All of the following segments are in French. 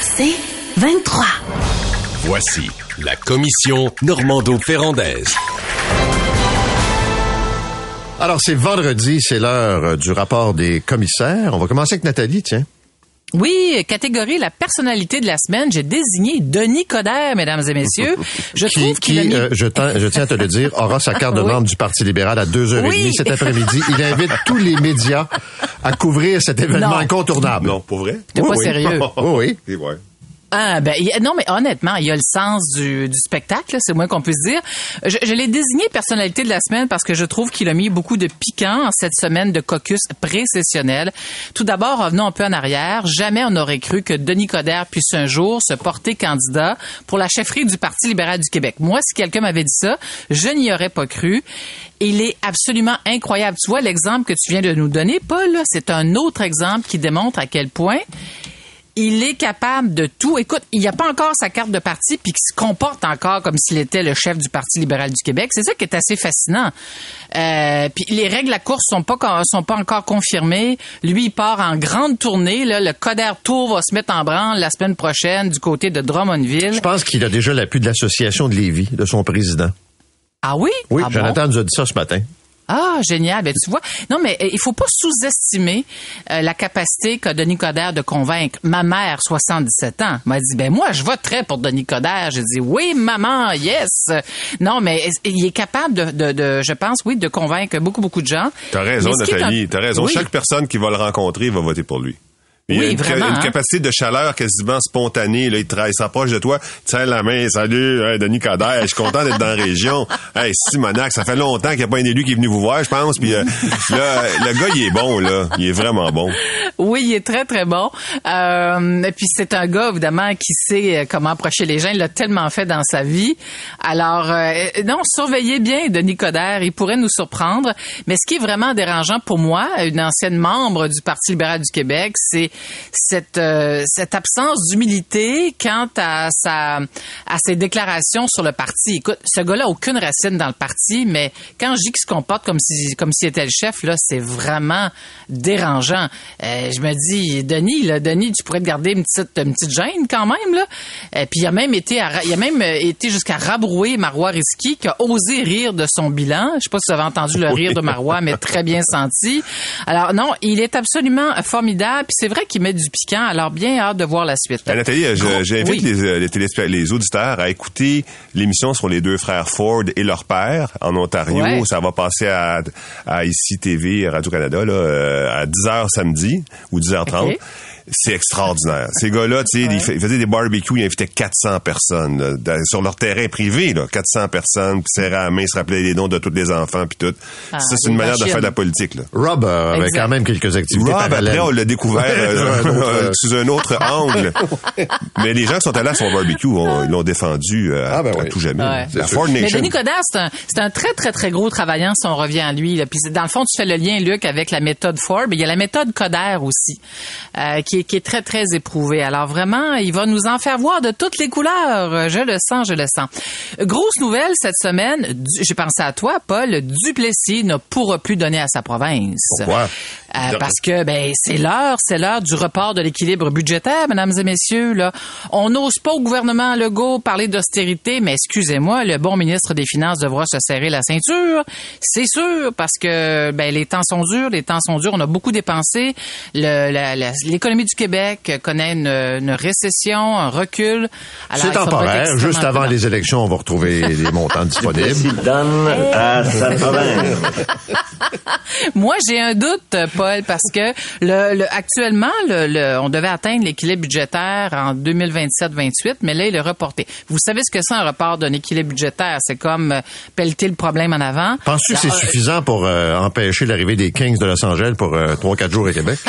C'est 23. Voici la commission Normando-Ferrandaise. Alors, c'est vendredi, c'est l'heure euh, du rapport des commissaires. On va commencer avec Nathalie, tiens. Oui, catégorie la personnalité de la semaine, j'ai désigné Denis Coderre, mesdames et messieurs. Je qui, trouve qu'il a qui, mis... euh, je, tiens- je tiens à te le dire, aura sa carte de Oui. membre du Parti libéral à 2h30 Oui. cet après-midi. Il invite tous les médias à couvrir cet événement Non. incontournable. Non, pour vrai? T'es Oui, pas oui. sérieux. Oui, oui. Ah ben non mais honnêtement, il y a le sens du, du spectacle, c'est moins qu'on puisse dire. Je, je l'ai désigné personnalité de la semaine parce que je trouve qu'il a mis beaucoup de piquant en cette semaine de caucus pré-sessionnel. Tout d'abord, revenons un peu en arrière. Jamais on n'aurait cru que Denis Coderre puisse un jour se porter candidat pour la chefferie du Parti libéral du Québec. Moi, si quelqu'un m'avait dit ça, je n'y aurais pas cru. Il est absolument incroyable. Tu vois l'exemple que tu viens de nous donner, Paul, c'est un autre exemple qui démontre à quel point il est capable de tout. Écoute, il n'y a pas encore sa carte de parti puis qu'il se comporte encore comme s'il était le chef du Parti libéral du Québec. C'est ça qui est assez fascinant. Euh, puis les règles de la course sont pas sont pas encore confirmées. Lui, il part en grande tournée. Là. Le Coder Tour va se mettre en branle la semaine prochaine du côté de Drummondville. Je pense qu'il a déjà l'appui de l'association de Lévis, de son président. Ah oui? Oui, Ah bon? Jonathan nous a dit ça ce matin. Ah, génial. Ben, tu vois. Non, mais euh, il faut pas sous-estimer euh, la capacité qu'a Denis Coderre de convaincre ma mère, 77 ans. m'a dit, ben moi, je voterais pour Denis Coderre. J'ai dit, oui, maman, yes. Non, mais il est capable de, de, de, je pense, oui, de convaincre beaucoup, beaucoup de gens. T'as raison, Nathalie. T'as raison. Oui. Chaque personne qui va le rencontrer va voter pour lui. Il Oui, a une, ca- vraiment, une hein. capacité de chaleur quasiment spontanée. Là, il, s'approche de toi, tiens la main, salut, hey, Denis Coderre, je suis content d'être dans la région. Hey, Simonac, ça fait longtemps qu'il n'y a pas un élu qui est venu vous voir, je pense. Puis euh, là, le gars, il est bon, là. Il est vraiment bon. Oui, il est très, très bon. Euh, et puis, c'est un gars, évidemment, qui sait euh, comment approcher les gens. Il l'a tellement fait dans sa vie. Alors, euh, non, surveillez bien Denis Coderre. Il pourrait nous surprendre. Mais ce qui est vraiment dérangeant pour moi, une ancienne membre du Parti libéral du Québec, c'est cette, euh, cette absence d'humilité quant à, sa, à ses déclarations sur le parti. Écoute, ce gars-là a aucune racine dans le parti, mais quand je dis qu'il se comporte comme si comme s'il était le chef, là, c'est vraiment dérangeant. Euh, je me dis, Denis, là, Denis, tu pourrais te garder une petite, une petite gêne quand même, là. Et puis il a même été, à il a même euh, été jusqu'à rabrouer Marois Risky, qui a osé rire de son bilan. Je sais pas si vous avez entendu le rire de Marois, mais très bien senti. Alors non, il est absolument formidable. Puis c'est vrai qu'il met du piquant. Alors bien hâte de voir la suite. Nathalie, j'invite oui. les, euh, les, les auditeurs à écouter l'émission sur les deux frères Ford et leur père en Ontario. Ouais. Ça va passer à, à ici TV, Radio-Canada, là, euh, à 10h samedi ou 10h30. Ok. C'est extraordinaire. Ces gars-là, tu sais, ils, fa- ils faisaient des barbecues, ils invitaient 400 personnes là, sur leur terrain privé, là, 400 personnes, puis serraient à la main, se rappelaient les noms de tous les enfants, puis tout. Ah, ça, c'est une manière de faire de la politique. Là. Rob euh, avait quand même quelques activités Rob, parallèles. après, on l'a découvert euh, Sous un autre- sous un autre angle. Mais les gens qui sont allés à son barbecue, on- ils l'ont défendu euh, Ah, ben à oui. tout jamais. Ouais. La Ford Mais Nation. Denis Coderre, c'est un, c'est un très, très, très gros travaillant si on revient à lui. Là. Puis c'est- dans le fond, tu fais le lien, Luc, avec la méthode Ford. Mais il y a la méthode Coderre aussi, euh, qui, est, qui est très, très éprouvée. Alors vraiment, il va nous en faire voir de toutes les couleurs. Je le sens, je le sens. Grosse nouvelle cette semaine. J'ai pensé à toi, Paul. Duplessis ne pourra plus donner à sa province. Pourquoi? Euh, parce que ben c'est l'heure, c'est l'heure du report de l'équilibre budgétaire, mesdames et messieurs. Là, on n'ose pas au gouvernement Legault parler d'austérité, mais excusez-moi, le bon ministre des Finances devra se serrer la ceinture, c'est sûr, parce que ben les temps sont durs, les temps sont durs. On a beaucoup dépensé. Le- la- la- L'économie du Québec connaît une, une récession, un recul. C'est temporaire. Juste avant les élections, on va retrouver les montants disponibles. donne à sa province? Moi, j'ai un doute, Paul, parce que le, le- actuellement, le, le- on devait atteindre l'équilibre budgétaire en 2027-28, mais là, il est reporté. Vous savez ce que c'est un report d'un équilibre budgétaire? C'est comme euh, pelleter le problème en avant. Penses-tu que c'est euh, suffisant pour euh, empêcher l'arrivée des Kings de Los Angeles pour euh, trois, quatre jours à Québec?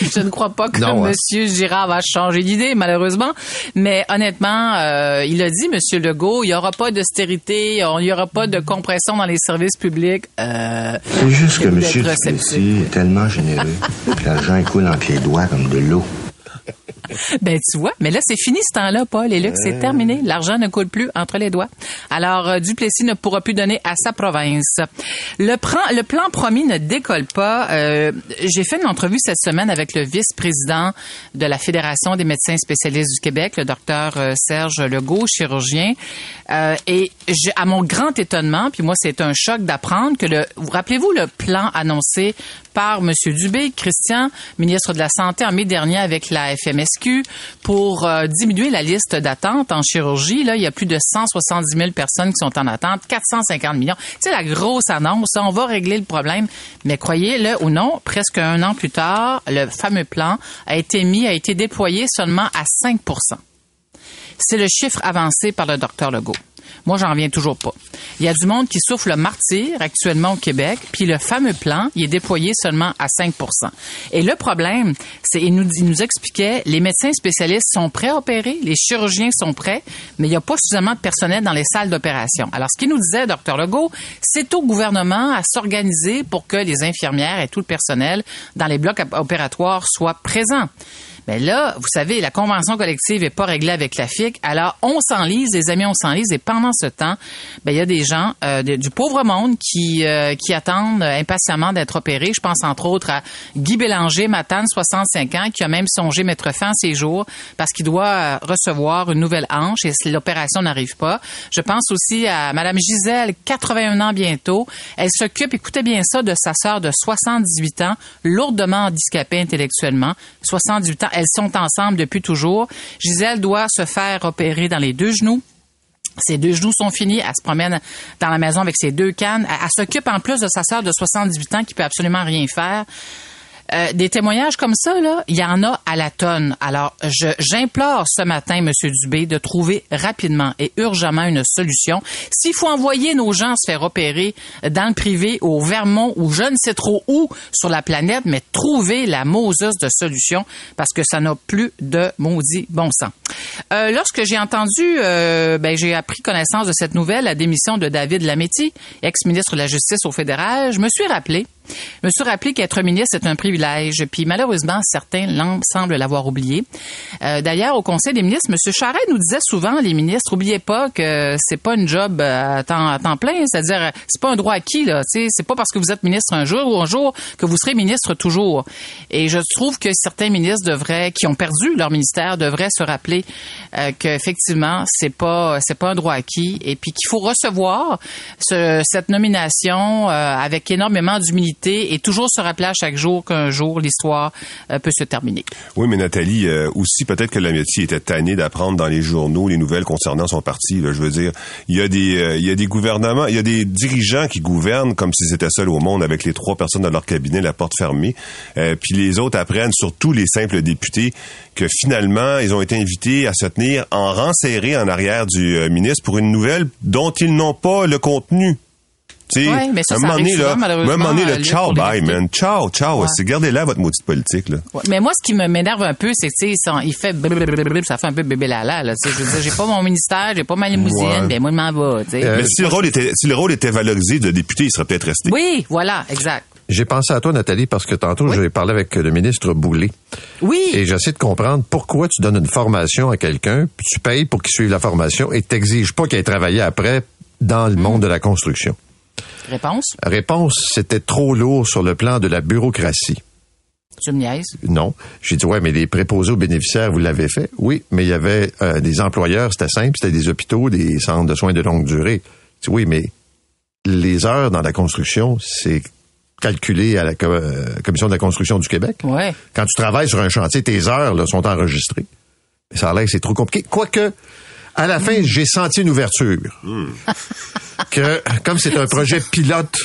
Je ne crois pas que Non, hein? Monsieur Girard va changer d'idée, malheureusement. Mais honnêtement, euh, il a dit, Monsieur Legault, il n'y aura pas d'austérité, il n'y aura pas de compression dans les services publics. Euh, C'est juste que M. est tellement généreux que l'argent coule en pieds doigts comme de l'eau. Ben tu vois, mais là c'est fini ce temps-là, Paul. Et Luc, c'est terminé. L'argent ne coule plus entre les doigts. Alors euh, Duplessis ne pourra plus donner à sa province. Le plan, le plan promis ne décolle pas. Euh, J'ai fait une entrevue cette semaine avec le vice-président de la Fédération des médecins spécialistes du Québec, le docteur euh, Serge Legault, chirurgien. Euh, et à mon grand étonnement, puis moi c'est un choc d'apprendre que le, vous rappelez-vous le plan annoncé par M. Dubé, Christian, ministre de la Santé en mai dernier avec la FMSQ pour euh, diminuer la liste d'attente en chirurgie. Là, il y a plus de 170 000 personnes qui sont en attente, 450 millions. C'est la grosse annonce. On va régler le problème. Mais croyez-le ou non, presque un an plus tard, le fameux plan a été mis, a été déployé seulement à 5% c'est le chiffre avancé par le docteur Legault. Moi, j'en reviens toujours pas. Il y a du monde qui souffre le martyr actuellement au Québec, puis le fameux plan, il est déployé seulement à 5% Et le problème, c'est, il nous, nous expliquait, les médecins spécialistes sont prêts à opérer, les chirurgiens sont prêts, mais il n'y a pas suffisamment de personnel dans les salles d'opération. Alors, ce qu'il nous disait, docteur Legault, c'est au gouvernement à s'organiser pour que les infirmières et tout le personnel dans les blocs op- opératoires soient présents. Mais là, vous savez, la convention collective n'est pas réglée avec la FIC. Alors, on s'enlise, les amis, on s'enlise. Et pendant ce temps, ben, il y a des gens euh, du pauvre monde qui, euh, qui attendent euh, impatiemment d'être opérés. Je pense entre autres à Guy Bélanger, Matane, 65 ans, qui a même songé mettre fin à ses jours parce qu'il doit euh, recevoir une nouvelle hanche et l'opération n'arrive pas. Je pense aussi à Madame Gisèle, 81 ans bientôt. Elle s'occupe, écoutez bien ça, de sa sœur de 78 ans, lourdement handicapée intellectuellement. 78 ans, elles sont ensemble depuis toujours. Gisèle doit se faire opérer dans les deux genoux. Ses deux genoux sont finis. Elle se promène dans la maison avec ses deux cannes. Elle, s'occupe en plus de sa sœur de 78 ans qui peut absolument rien faire. Euh, des témoignages comme ça, là, il y en a à la tonne. Alors, je, j'implore ce matin, Monsieur Dubé, de trouver rapidement et urgemment une solution. S'il faut envoyer nos gens se faire opérer dans le privé, au Vermont ou je ne sais trop où sur la planète, mais trouver la Moses de solution parce que ça n'a plus de maudit bon sens. Euh, lorsque j'ai entendu, euh, ben, j'ai appris connaissance de cette nouvelle, la démission de David Lametti, ex-ministre de la Justice au fédéral, je me suis rappelé je me qu'être ministre, c'est un privilège. Puis malheureusement, certains l'en- semblent l'avoir oublié. Euh, D'ailleurs, au Conseil des ministres, M. Charest nous disait souvent, les ministres, oubliez pas que c'est pas une job euh, à temps, à temps plein, c'est-à-dire c'est pas un droit acquis là. C'est pas parce que vous êtes ministre un jour ou un jour que vous serez ministre toujours. Et je trouve que certains ministres devraient, qui ont perdu leur ministère, devraient se rappeler euh, qu'effectivement c'est pas pas un droit acquis et puis qu'il faut recevoir ce- cette nomination euh, avec énormément d'humilité et toujours se rappeler chaque jour qu'un jour l'histoire euh, peut se terminer. Oui, mais Nathalie, euh, aussi, peut-être que Lametti était tanné d'apprendre dans les journaux les nouvelles concernant son parti. Je veux dire, il y a des, euh, il y a des gouvernements, il y a des dirigeants qui gouvernent comme s'ils étaient seuls au monde avec les trois personnes dans leur cabinet, la porte fermée. Puis les autres apprennent, surtout les simples députés, que finalement, ils ont été invités à se tenir en rang serré en arrière du ministre pour une nouvelle dont ils n'ont pas le contenu. Tu sais, Ouais, mais ça, à un ça moment donné, là, un moment donné, là, ciao, bye, man. Ciao, ciao. Ouais. Gardez là votre maudite politique, là. Ouais, Mais moi, ce qui me m'énerve un peu, c'est que, tu sais, il fait ça fait un peu bébé lala, là. Tu sais, je veux dire, j'ai pas mon ministère, j'ai pas ma limousine, Ouais. ben moi, je m'en vais, tu sais. Euh, Mais si le rôle était, si le rôle était valorisé de député, il serait peut-être resté. Oui, voilà, exact. J'ai pensé à toi, Nathalie, parce que tantôt, j'ai parlé avec le ministre Boulay. Oui. Et j'essaie de comprendre pourquoi tu donnes une formation à quelqu'un, puis tu payes pour qu'il suive la formation et t'exiges pas qu'il ait travaillé après dans le monde de la construction. Réponse? Réponse, c'était trop lourd sur le plan de la bureaucratie. Tu me niaises? Non. J'ai dit, ouais, mais les préposés aux bénéficiaires, vous l'avez fait? Oui, mais il y avait euh, des employeurs, c'était simple, c'était des hôpitaux, des centres de soins de longue durée. Dit, oui, mais les heures dans la construction, c'est calculé à la co- euh, Commission de la construction du Québec. Ouais. Quand tu travailles sur un chantier, tes heures là, sont enregistrées. Mais ça a l'air que c'est trop compliqué. Quoique, à la fin, j'ai senti une ouverture. que, comme c'est un projet pilote,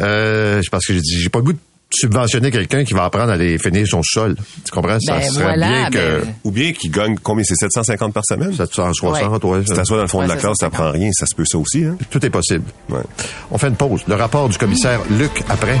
Euh, parce que j'ai dit, j'ai pas le goût de subventionner quelqu'un qui va apprendre à aller finir son sol. Tu comprends? Ça Ben, serait voilà, bien que... ben- Ou bien qui gagne combien? C'est 750 par semaine? 760, ouais. Si t'assois dans le fond Ouais, de la ça, classe, c'est t'apprends rien. Ça se peut ça aussi, hein? Tout est possible. Ouais. On fait une pause. Le rapport du commissaire Luc après.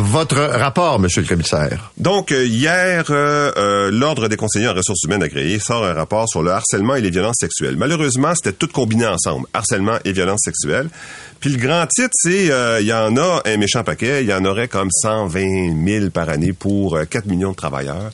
Votre rapport, monsieur le commissaire? Donc, euh, hier, euh, euh, l'Ordre des conseillers en ressources humaines agréées sort un rapport sur le harcèlement et les violences sexuelles. Malheureusement, c'était tout combiné ensemble, harcèlement et violences sexuelles. Puis le grand titre, c'est il y en a un méchant paquet, il y en aurait comme 120 000 par année pour euh, 4 millions de travailleurs.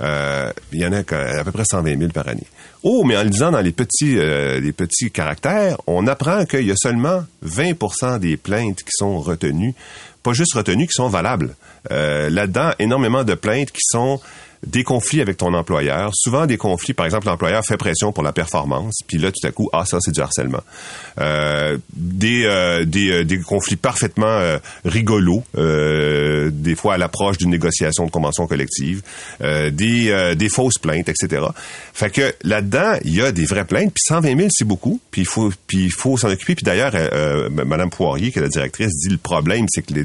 Euh, il y en a à peu près 120 000 par année. Oh, mais en le disant dans les petits, euh, les petits caractères, on apprend qu'il y a seulement 20% des plaintes qui sont retenues, pas juste retenues, qui sont valables. Euh, Là-dedans, énormément de plaintes qui sont des conflits avec ton employeur, souvent des conflits, par exemple, l'employeur fait pression pour la performance, puis là, tout à coup, ah, ça, c'est du harcèlement. Euh, des, euh, des, euh, des conflits parfaitement euh, rigolos, euh, des fois à l'approche d'une négociation de convention collective, euh, des, des fausses plaintes, etc. Fait que là-dedans, il y a des vraies plaintes, puis 120 000, c'est beaucoup, puis il faut, puis il faut s'en occuper. Puis d'ailleurs, Madame Poirier, qui est la directrice, dit le problème, c'est que les,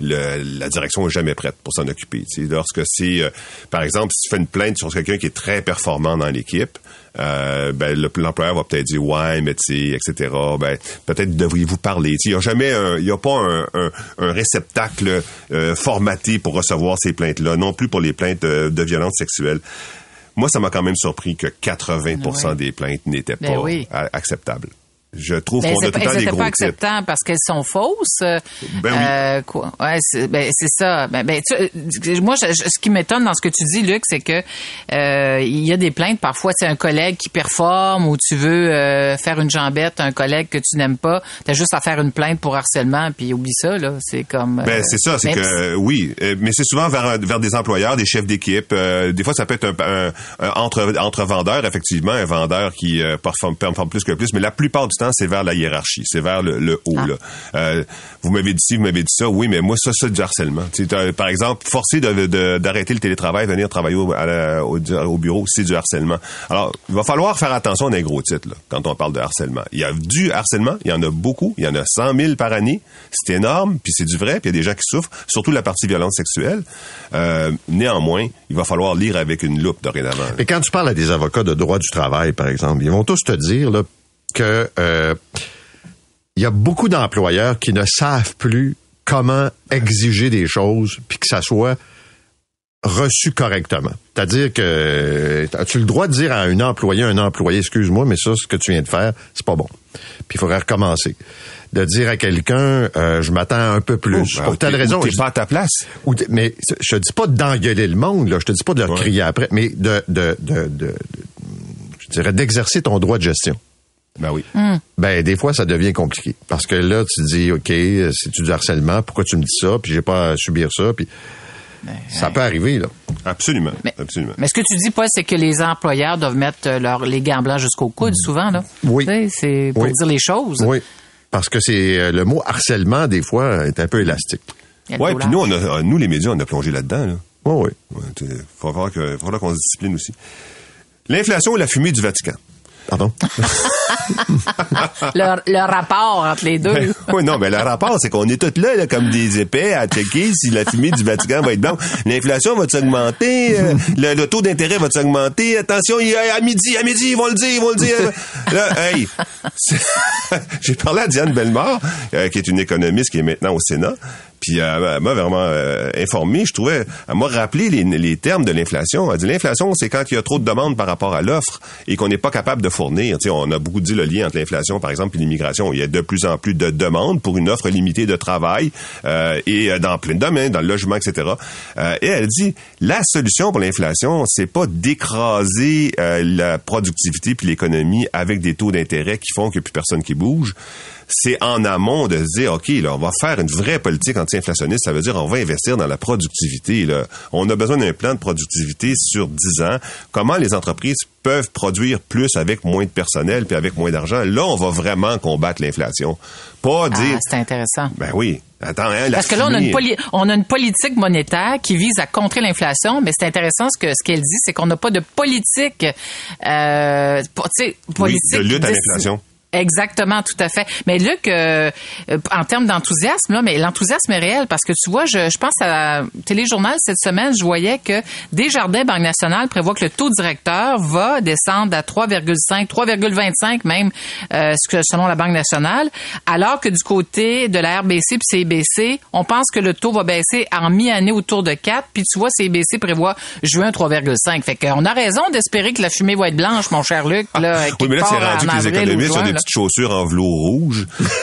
le- la direction est jamais prête pour s'en occuper. Tu sais, lorsque c'est, par exemple, si tu fais une plainte sur quelqu'un qui est très performant dans l'équipe, euh, ben, le- l'employeur va peut-être dire ouais, mais tu etc. Ben, peut-être devriez-vous parler. Il n'y a jamais, un- il y a pas un, un- un réceptacle euh, formaté pour recevoir ces plaintes-là, non plus pour les plaintes de, de violence sexuelle. Moi, ça m'a quand même surpris que 80% Ouais. des plaintes n'étaient Ben pas oui. acceptables. Je trouve qu'on a tout le temps des gros pas acceptables parce qu'elles sont fausses. euh, Ben oui. euh, quoi? Ouais, c'est ben, c'est ça. Ben, ben, tu- euh, moi, je- je- ce qui m'étonne dans ce que tu dis, Luc, c'est que euh, il y a des plaintes. Parfois, c'est un collègue qui performe ou tu veux euh, faire une jambette à un collègue que tu n'aimes pas. T'as juste à faire une plainte pour harcèlement, puis oublie ça. là. C'est comme. euh, Ben c'est ça, c'est que euh, oui, euh, mais c'est souvent vers, vers des employeurs, des chefs d'équipe. euh, des fois, ça peut être un, un- un entre entre vendeurs, effectivement, un vendeur qui euh, performe, performe plus que plus, mais la plupart du temps, c'est vers la hiérarchie, c'est vers le, le haut. Ah. Là. Euh, vous m'avez dit ci, vous m'avez dit ça, oui, mais moi ça, c'est du harcèlement. Par exemple, forcer de- de- d'arrêter le télétravail, venir travailler au, à la- au, au bureau, c'est du harcèlement. Alors, il va falloir faire attention à des gros titres là, quand on parle de harcèlement. Il y a du harcèlement, il y en a beaucoup, il y en a 100 000 par année, c'est énorme, puis c'est du vrai, puis il y a des gens qui souffrent, surtout la partie violence sexuelle. Euh, néanmoins, il va falloir lire avec une loupe dorénavant. Mais quand tu parles à des avocats de droit du travail, par exemple, ils vont tous te dire là, que euh, il y a beaucoup d'employeurs qui ne savent plus comment exiger des choses puis que ça soit reçu correctement. C'est-à-dire que as-tu le droit de dire à un employé, un employé, excuse-moi, mais ça, ce que tu viens de faire, c'est pas bon. Puis il faudrait recommencer. De dire à quelqu'un, euh, je m'attends un peu plus. Oh, pour telle raison. t'es pas à ta place. ou mais je te dis pas d'engueuler le monde, là. Je te dis pas de leur Ouais. crier après, mais de, de, de, de- de- je dirais d'exercer ton droit de gestion. Ben oui. Ben des fois ça devient compliqué parce que là tu dis ok c'est du harcèlement pourquoi tu me dis ça puis j'ai pas à subir ça puis ça peut arriver là. Absolument. Mais- Absolument. Mais ce que tu dis, Paul, c'est que les employeurs doivent mettre euh, leur, les gants blancs jusqu'au coude, souvent, là. Oui. Tu sais, C'est pour Oui. dire les choses. Oui parce que c'est euh, le mot harcèlement des fois est un peu élastique. Ouais, puis nous, on a, euh, nous, les médias, on a plongé là-dedans. Là. Oui oui. Ouais, faut falloir qu'on se discipline aussi. L'inflation et la fumée du Vatican. Pardon? le, le rapport entre les deux. Ben, oui, non, mais le rapport, c'est qu'on est tous là, là, comme des épais, à checker si la fumée du Vatican va être blanche. L'inflation va s'augmenter, euh, le, le taux d'intérêt va s'augmenter. Attention, il à midi, à midi, ils vont le dire, ils vont le dire. Là, hey, j'ai parlé à Diane Bellemare, euh, qui est une économiste qui est maintenant au Sénat. Puis euh, elle m'a vraiment euh, informé. Je trouvais, elle m'a rappelé les, les termes de l'inflation. Elle dit l'inflation, c'est quand il y a trop de demandes par rapport à l'offre et qu'on n'est pas capable de fournir. Tu on a beaucoup dit le lien entre l'inflation, par exemple, et l'immigration. Il y a de plus en plus de demandes pour une offre limitée de travail euh, et euh, dans plein de domaines, dans le logement, etc. Euh, et elle dit la solution pour l'inflation, c'est pas d'écraser euh, la productivité puis l'économie avec des taux d'intérêt qui font qu'il n'y a plus personne qui bouge c'est en amont de se dire, OK, là, on va faire une vraie politique anti-inflationniste. Ça veut dire on va investir dans la productivité. Là. On a besoin d'un plan de productivité sur 10 ans. Comment les entreprises peuvent produire plus avec moins de personnel puis avec moins d'argent? Là, on va vraiment combattre l'inflation. Pas dire... Ah, c'est intéressant. Ben oui. Attends, hein, la Parce que là, on a, une on a une politique monétaire qui vise à contrer l'inflation, mais c'est intéressant ce que ce qu'elle dit, c'est qu'on n'a pas de politique, euh, Oui, politique de lutte à l'inflation. Exactement, tout à fait. Mais Luc, euh, euh, en termes d'enthousiasme, là, mais l'enthousiasme est réel parce que tu vois, je, je pense à Téléjournal cette semaine, je voyais que Desjardins Banque Nationale prévoit que le taux directeur va descendre à 3,5, 3,25 même, euh, selon la Banque Nationale, alors que du côté de la RBC puis CIBC, on pense que le taux va baisser en mi-année autour de 4, puis tu vois, CIBC prévoit juin 3,5. Fait qu'on a raison d'espérer que la fumée va être blanche, mon cher Luc. Là, Oui, mais là, c'est rendu que les économistes ont petites chaussures en velours rouge.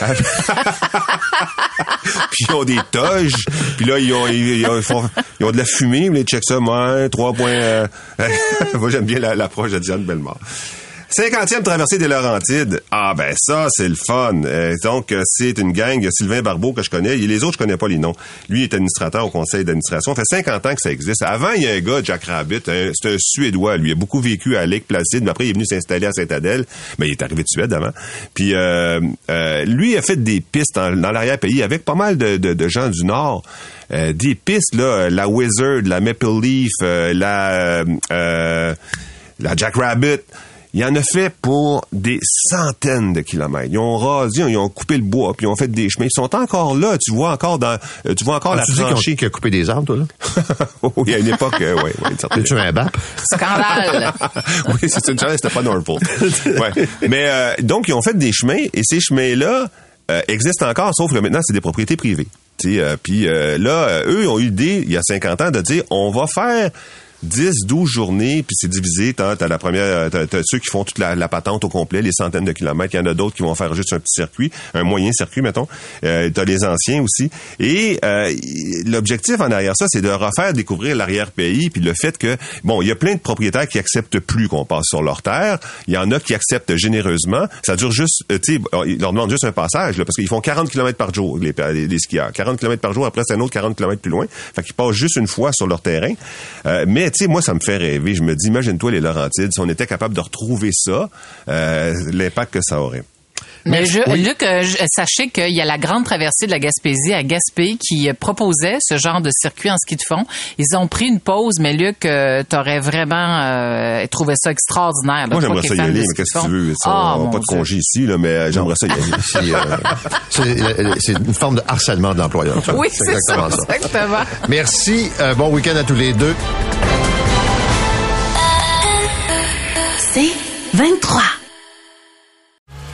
puis ils ont des toges. Puis là, ils ont, ils, ils font- ils ont de la fumée. Ils checkent ça. Moi, 3 points... euh, Moi, j'aime bien la- l'approche de Diane Bellemare. 50e traversée des Laurentides. Ah ben ça, c'est le fun. Euh, donc, euh, c'est une gang. Il Sylvain Barbeau que je connais. Les autres, je connais pas les noms. Lui est administrateur au conseil d'administration. Ça fait 50 ans que ça existe. Avant, il y a un gars, Jack Rabbit. C'est un Suédois. Lui il a beaucoup vécu à Lake Placide. Mais après, il est venu s'installer à Saint-Adèle. Mais il est arrivé de Suède avant. Puis, euh, euh, lui a fait des pistes dans, l'arrière-pays avec pas mal de, de- gens du Nord. Euh, des pistes, là, la Wizard, la Maple Leaf, la... la Jack Rabbit. Il en a fait pour des centaines de kilomètres. Ils ont rasé, ils ont coupé le bois, puis ils ont fait des chemins. Ils sont encore là. Tu vois encore dans, euh, tu vois encore la tu dis qu'on- tranchée. qu'il a coupé des arbres, toi, là? Oh, il y a une époque, euh, ouais, ouais, T'es-tu un BAP? Scandale. oui, c'est une chance, c'était pas Norfolk. Ouais. Mais euh, donc, ils ont fait des chemins, et ces chemins-là euh, existent encore, sauf que maintenant, c'est des propriétés privées. Tu sais, euh, Puis euh, là, euh, eux ont eu l'idée, il y a 50 ans, de dire, on va faire 10, 12 journées, puis c'est divisé. T'as, t'as la première, euh, t'as, t'as ceux qui font toute la, la patente au complet, les centaines de kilomètres. Il y en a d'autres qui vont faire juste un petit circuit, un moyen circuit, mettons. Euh, t'as les anciens aussi. Et euh, l'objectif en arrière ça, c'est de refaire découvrir l'arrière-pays, puis le fait que, bon, il y a plein de propriétaires qui acceptent plus qu'on passe sur leur terre. Il y en a qui acceptent généreusement. Ça dure juste, euh, tu sais, euh, ils leur demandent juste un passage, là, parce qu'ils font 40 km par jour, les, les, les skieurs. 40 km par jour, après c'est un autre 40 km plus loin. Fait qu'ils passent juste une fois sur leur terrain. Euh, mais, tu sais, moi, ça me fait rêver. Je me dis, imagine-toi les Laurentides, si on était capable de retrouver ça, euh, l'impact que ça aurait. Mais je, Luc, euh, je- sachez qu'il y a la grande traversée de la Gaspésie à Gaspé qui euh, proposait ce genre de circuit en ski de fond. Ils ont pris une pause, mais Luc, euh, t'aurais vraiment euh, trouvé ça extraordinaire. là. Moi, j'aimerais ça y aller, mais qu'est-ce que tu veux? Ça, on a mon pas de congé ici, là, mais j'aimerais ça y aller. C'est, euh, une forme de harcèlement de l'employeur. Oui, c'est ça, exactement ça. exactement. Merci. euh, bon week-end à tous les deux.